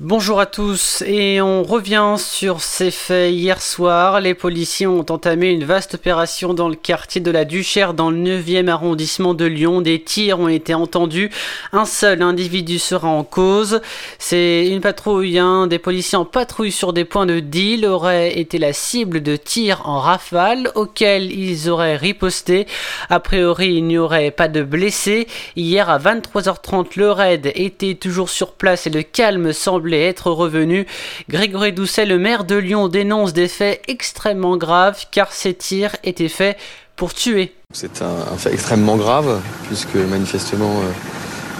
Bonjour à tous et on revient sur ces faits. Hier soir, les policiers ont entamé une vaste opération dans le quartier de la Duchère dans le 9e arrondissement de Lyon. Des tirs ont été entendus. Un seul individu sera en cause. C'est une patrouille, hein. des policiers en patrouille sur des points de deal auraient été la cible de tirs en rafale auxquels ils auraient riposté. A priori, il n'y aurait pas de blessés. Hier à 23h30, le raid était toujours sur place et le calme semble être revenu. Grégory Doucet, le maire de Lyon, dénonce des faits extrêmement graves car ces tirs étaient faits pour tuer. C'est un, fait extrêmement grave puisque manifestement euh,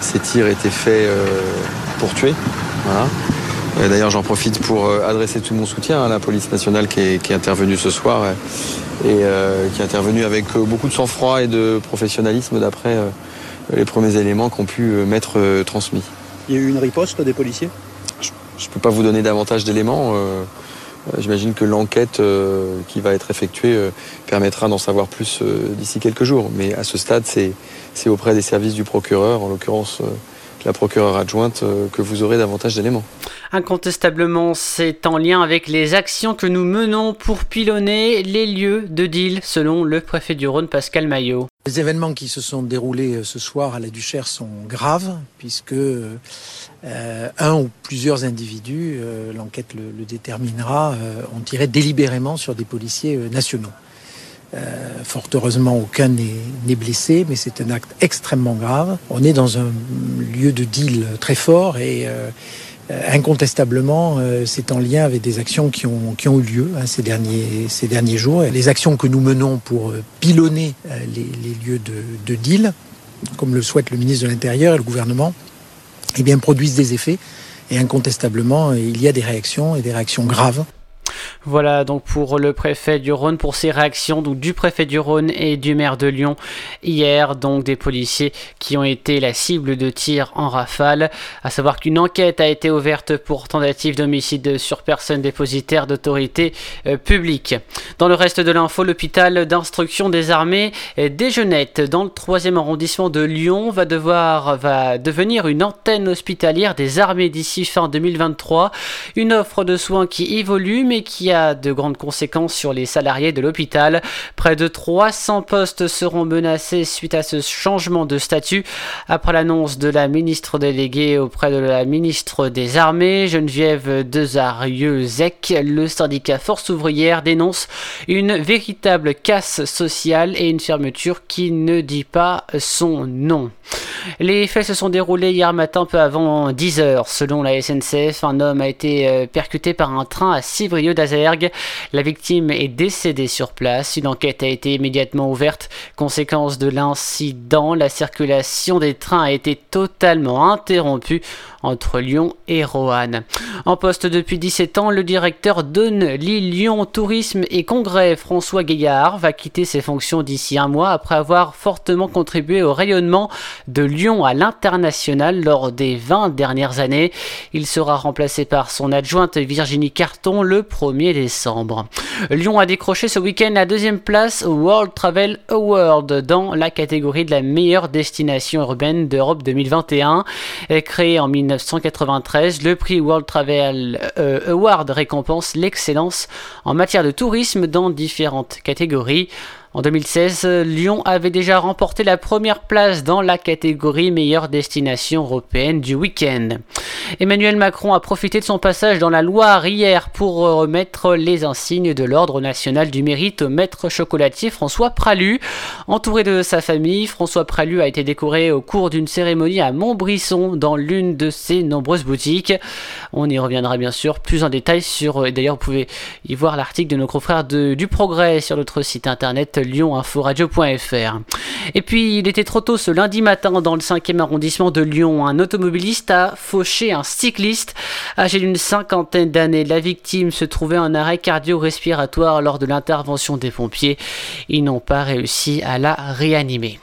ces tirs étaient faits euh, pour tuer. D'ailleurs, j'en profite pour euh, adresser tout mon soutien à la police nationale qui est, intervenue ce soir et qui est intervenue avec beaucoup de sang-froid et de professionnalisme d'après les premiers éléments qu'ont pu m'être transmis. Il y a eu une riposte des policiers? Je ne peux pas vous donner davantage d'éléments. Euh, euh, j'imagine que l'enquête euh, qui va être effectuée permettra d'en savoir plus d'ici quelques jours. Mais à ce stade, c'est auprès des services du procureur, en l'occurrence la procureure adjointe, que vous aurez davantage d'éléments. Incontestablement, c'est en lien avec les actions que nous menons pour pilonner les lieux de deal, selon le préfet du Rhône, Pascal Maillot. Les événements qui se sont déroulés euh, ce soir à la Duchère sont graves, puisque euh, un ou plusieurs individus, euh, l'enquête le, déterminera, ont tiré délibérément sur des policiers nationaux. Fort heureusement, aucun n'est blessé, mais c'est un acte extrêmement grave. On est dans un lieu de deal très fort et euh, incontestablement, euh, c'est en lien avec des actions qui ont, eu lieu hein, ces, derniers, jours. Les actions que nous menons pour euh, pilonner les, lieux de, de, deal, comme le souhaite le ministre de l'Intérieur et le gouvernement, eh bien, produisent des effets. Et incontestablement, il y a des réactions et des réactions graves. Voilà donc pour le préfet du Rhône, pour ses réactions donc du préfet du Rhône et du maire de Lyon hier, donc des policiers qui ont été la cible de tirs en rafale. À savoir qu'une enquête a été ouverte pour tentative d'homicide sur personne dépositaire d'autorité euh, publique. Dans le reste de l'info, l'hôpital d'instruction des armées des Jeunettes dans le 3e arrondissement de Lyon va devoir va devenir une antenne hospitalière des armées d'ici fin 2023. Une offre de soins qui évolue mais qui a de grandes conséquences sur les salariés de l'hôpital. Près de 300 postes seront menacés suite à ce changement de statut. Après l'annonce de la ministre déléguée auprès de la ministre des Armées, Geneviève Desarieux-Zec, le syndicat Force ouvrière dénonce une véritable casse sociale et une fermeture qui ne dit pas son nom. Les faits se sont déroulés hier matin peu avant 10 heures. Selon la SNCF, un homme a été euh, percuté par un train à Civrieux d'Azergue. La victime est décédée sur place. Une enquête a été immédiatement ouverte. Conséquence de l'incident, la circulation des trains a été totalement interrompue entre Lyon et Roanne. En poste depuis 17 ans, le directeur de Lyon Tourisme et Congrès, François Gaillard, va quitter ses fonctions d'ici un mois après avoir fortement contribué au rayonnement de Lyon à l'international lors des 20 dernières années. Il sera remplacé par son adjointe Virginie Carton le 1er décembre. Lyon a décroché ce week-end la deuxième place au World Travel Award dans la catégorie de la meilleure destination urbaine d'Europe 2021. Créé en 1993, le prix World Travel euh, Award récompense l'excellence en matière de tourisme dans différentes catégories. En 2016, Lyon avait déjà remporté la première place dans la catégorie meilleure destination européenne du week-end. Emmanuel Macron a profité de son passage dans la Loire hier pour remettre les insignes de l'Ordre national du mérite au maître chocolatier François Pralu. Entouré de sa famille, François Pralu a été décoré au cours d'une cérémonie à Montbrisson dans l'une de ses nombreuses boutiques. On y reviendra bien sûr plus en détail sur, d'ailleurs vous pouvez y voir l'article de nos confrères du Progrès sur notre site internet lyoninforadio.fr. Et puis, il était trop tôt ce lundi matin dans le 5e arrondissement de Lyon. Un automobiliste a fauché un cycliste âgé d'une cinquantaine d'années. La victime se trouvait en arrêt cardio-respiratoire lors de l'intervention des pompiers. Ils n'ont pas réussi à la réanimer.